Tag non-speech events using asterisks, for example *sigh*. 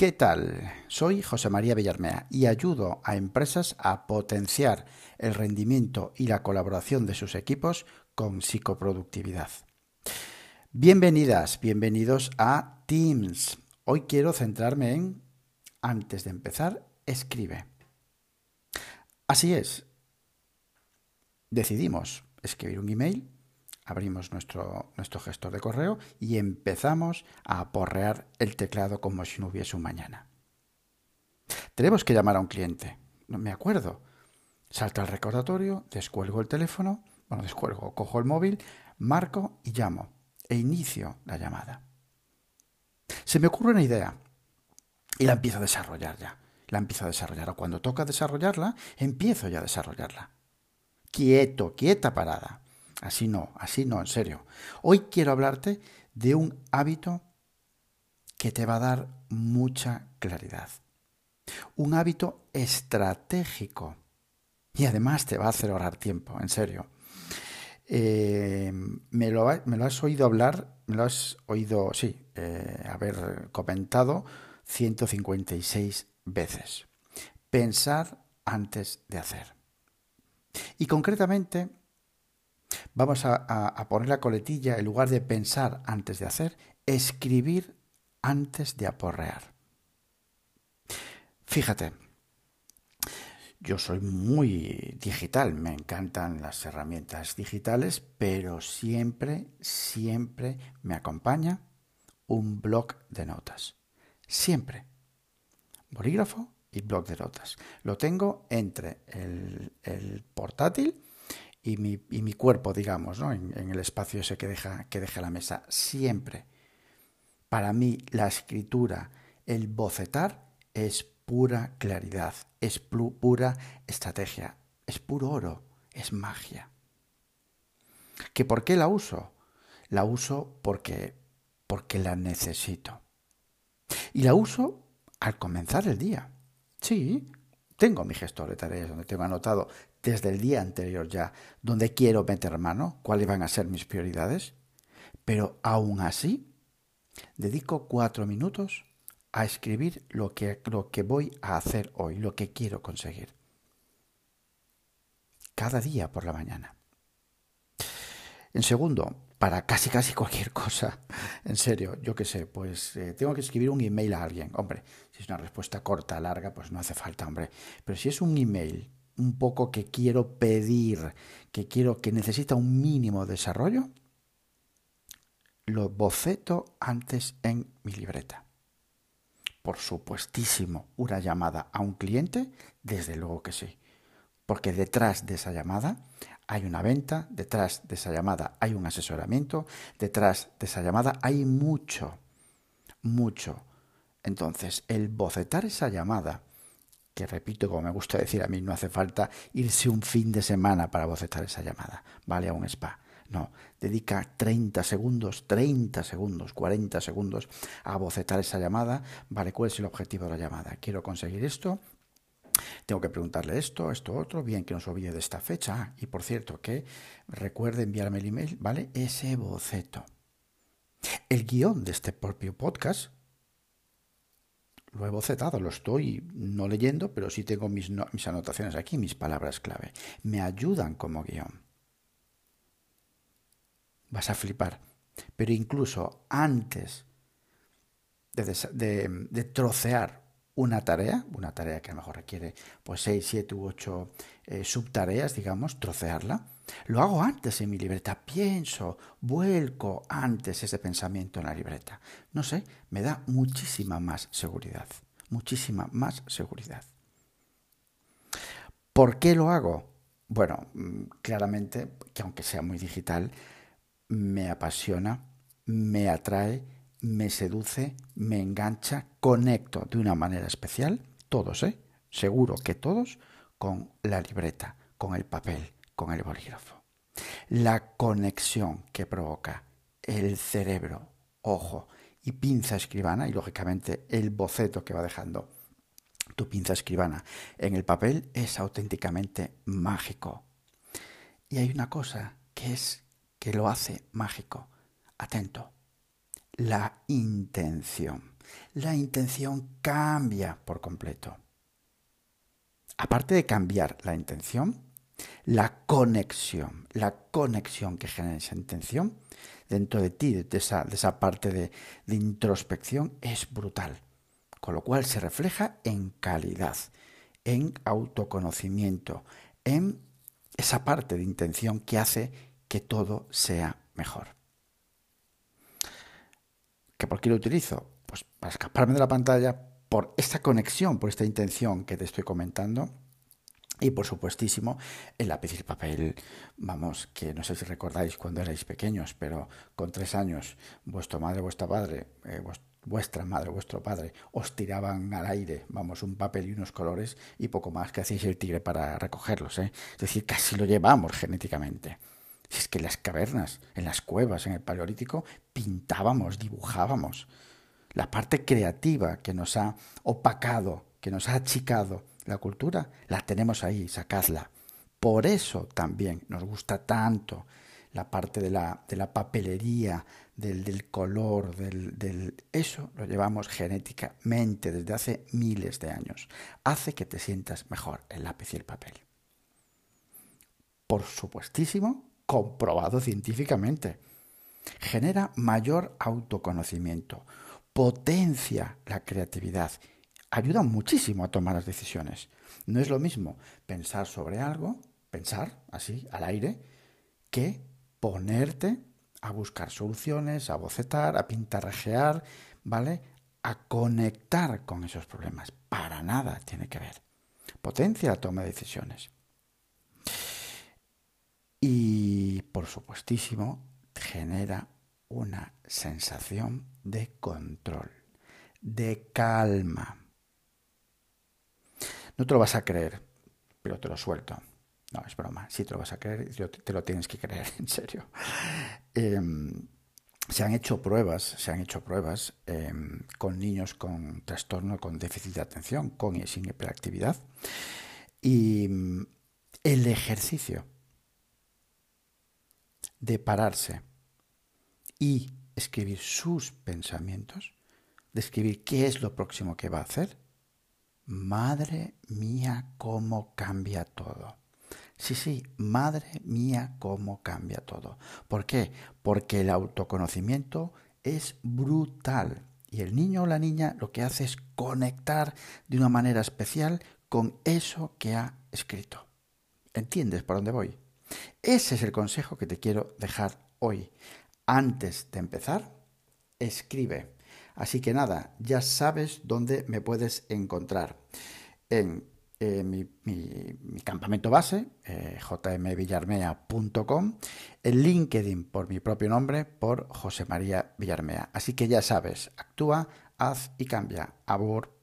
¿Qué tal? Soy José María Villarmea y ayudo a empresas a potenciar el rendimiento y la colaboración de sus equipos con psicoproductividad. Bienvenidas, bienvenidos a Teams. Hoy quiero centrarme en, antes de empezar, escribe. Así es, decidimos escribir un email abrimos nuestro, nuestro gestor de correo y empezamos a aporrear el teclado como si no hubiese un mañana. Tenemos que llamar a un cliente. No me acuerdo. Salta el recordatorio, descuelgo el teléfono, bueno, descuelgo, cojo el móvil, marco y llamo e inicio la llamada. Se me ocurre una idea y la empiezo a desarrollar ya. La empiezo a desarrollar. O cuando toca desarrollarla, empiezo ya a desarrollarla. Quieto, quieta parada. Así no, así no, en serio. Hoy quiero hablarte de un hábito que te va a dar mucha claridad. Un hábito estratégico. Y además te va a hacer ahorrar tiempo, en serio. Eh, me, lo, has oído hablar, me lo has oído, sí, eh, haber comentado 156 veces. Pensar antes de hacer. Y concretamente Vamos a, poner la coletilla, en lugar de pensar antes de hacer, escribir antes de aporrear. Fíjate, yo soy muy digital, me encantan las herramientas digitales, pero siempre, siempre me acompaña un blog de notas. Siempre. Bolígrafo y blog de notas. Lo tengo entre el, el portátil y mi, y mi cuerpo, digamos, ¿no? en, el espacio ese que deja, que deja la mesa. Siempre. Para mí la escritura, el bocetar, es pura claridad, es pura estrategia, es puro oro, es magia. ¿Que por qué la uso? La uso porque, porque la necesito. Y la uso al comenzar el día. Sí, tengo mi gestor de tareas donde tengo anotado desde el día anterior ya donde quiero meter mano, cuáles van a ser mis prioridades, pero aún así dedico cuatro minutos a escribir lo que, lo que voy a hacer hoy, lo que quiero conseguir. Cada día por la mañana. En segundo, para casi casi cualquier *laughs* cosa. En serio, yo qué sé, pues eh, tengo que escribir un email a alguien. Hombre, si es una respuesta corta, larga, pues no hace falta, hombre. Pero si es un email un poco que quiero pedir, que quiero, que necesita un mínimo desarrollo, lo boceto antes en mi libreta. Por supuestísimo, una llamada a un cliente, desde luego que sí. Porque detrás de esa llamada hay una venta, detrás de esa llamada hay un asesoramiento, detrás de esa llamada hay mucho, mucho. Entonces, el bocetar esa llamada que repito, como me gusta decir a mí, no hace falta irse un fin de semana para bocetar esa llamada, ¿vale? A un spa. No, dedica 30 segundos, 30 segundos, 40 segundos a bocetar esa llamada, ¿vale? ¿Cuál es el objetivo de la llamada? Quiero conseguir esto, tengo que preguntarle esto, esto, otro, bien que no se olvide de esta fecha. Ah, y por cierto, que recuerde enviarme el email, ¿vale? Ese boceto. El guion de este propio podcast lo he bocetado, lo estoy no leyendo, pero sí tengo mis, mis anotaciones aquí, mis palabras clave. Me ayudan como guion. Vas a flipar. Pero incluso antes de, de, trocear una tarea, una tarea que a lo mejor requiere pues 6, 7 u 8 eh, subtareas, digamos, trocearla, lo hago antes en mi libreta, pienso, vuelco antes ese pensamiento en la libreta. No sé, me da muchísima más seguridad, muchísima más seguridad. ¿Por qué lo hago? Bueno, mm, claramente que aunque sea muy digital, me apasiona, me atrae, me seduce, me engancha, conecto de una manera especial, todos, ¿eh? Seguro que todos, con la libreta, con el papel, con el bolígrafo. La conexión que provoca el cerebro, ojo y pinza escribana, y lógicamente el boceto que va dejando tu pinza escribana en el papel es auténticamente mágico. Y hay una cosa que es que lo hace mágico. Atento. La intención. la intención cambia por completo. Aparte de cambiar la intención, la conexión, la conexión que genera esa intención dentro de ti, de esa, de esa parte de, de introspección, es brutal. Con lo cual se refleja en calidad, en autoconocimiento, en esa parte de intención que hace que todo sea mejor. ¿Que ¿Por qué lo utilizo? Pues para escaparme de la pantalla por esta conexión, por esta intención que te estoy comentando y por supuestísimo, el lápiz y el papel, vamos, que no sé si recordáis cuando erais pequeños, pero con tres años, vuestra madre, vuestra padre, eh, vuestra madre, vuestro padre, os tiraban al aire, vamos, un papel y unos colores y poco más que hacéis el tigre para recogerlos, ¿eh? Es decir, casi lo llevamos genéticamente. Es que en las cavernas, en las cuevas, en el Paleolítico, pintábamos, dibujábamos. La parte creativa que nos ha opacado, que nos ha achicado la cultura, la tenemos ahí, sacadla. Por eso también nos gusta tanto la parte de la, de la papelería, del, del color, del, del, Eso lo llevamos genéticamente desde hace miles de años. Hace que te sientas mejor el lápiz y el papel. Por supuestísimo, comprobado científicamente. Genera mayor autoconocimiento, potencia la creatividad ayuda muchísimo a tomar las decisiones. No es lo mismo pensar sobre algo, pensar así, al aire, que ponerte a buscar soluciones, a bocetar, a pintarrajear, ¿vale? A conectar con esos problemas. Para nada tiene que ver. Potencia la toma de decisiones. Y, por supuestísimo, genera una sensación de control, de calma. No te lo vas a creer, pero te lo suelto. No, es broma. Sí te lo vas a creer, te lo tienes que creer, *laughs* en serio. Em, se han hecho pruebas, se han hecho pruebas em, con niños con trastorno, con déficit de atención, con y sin hiperactividad. Y em, el ejercicio de pararse y escribir sus pensamientos, de escribir qué es lo próximo que va a hacer, Madre mía, cómo cambia todo. Sí, sí, madre mía, cómo cambia todo. ¿Por qué? Porque el autoconocimiento es brutal y el niño o la niña lo que hace es conectar de una manera especial con eso que ha escrito. ¿Entiendes por dónde voy? Ese es el consejo que te quiero dejar hoy. Antes de empezar, escribe Así que nada, ya sabes dónde me puedes encontrar. En eh, mi, campamento base, eh, jmvillarmea.com, en LinkedIn por mi propio nombre, por José María Villarmea. Así que ya sabes, actúa, haz y cambia. Abur.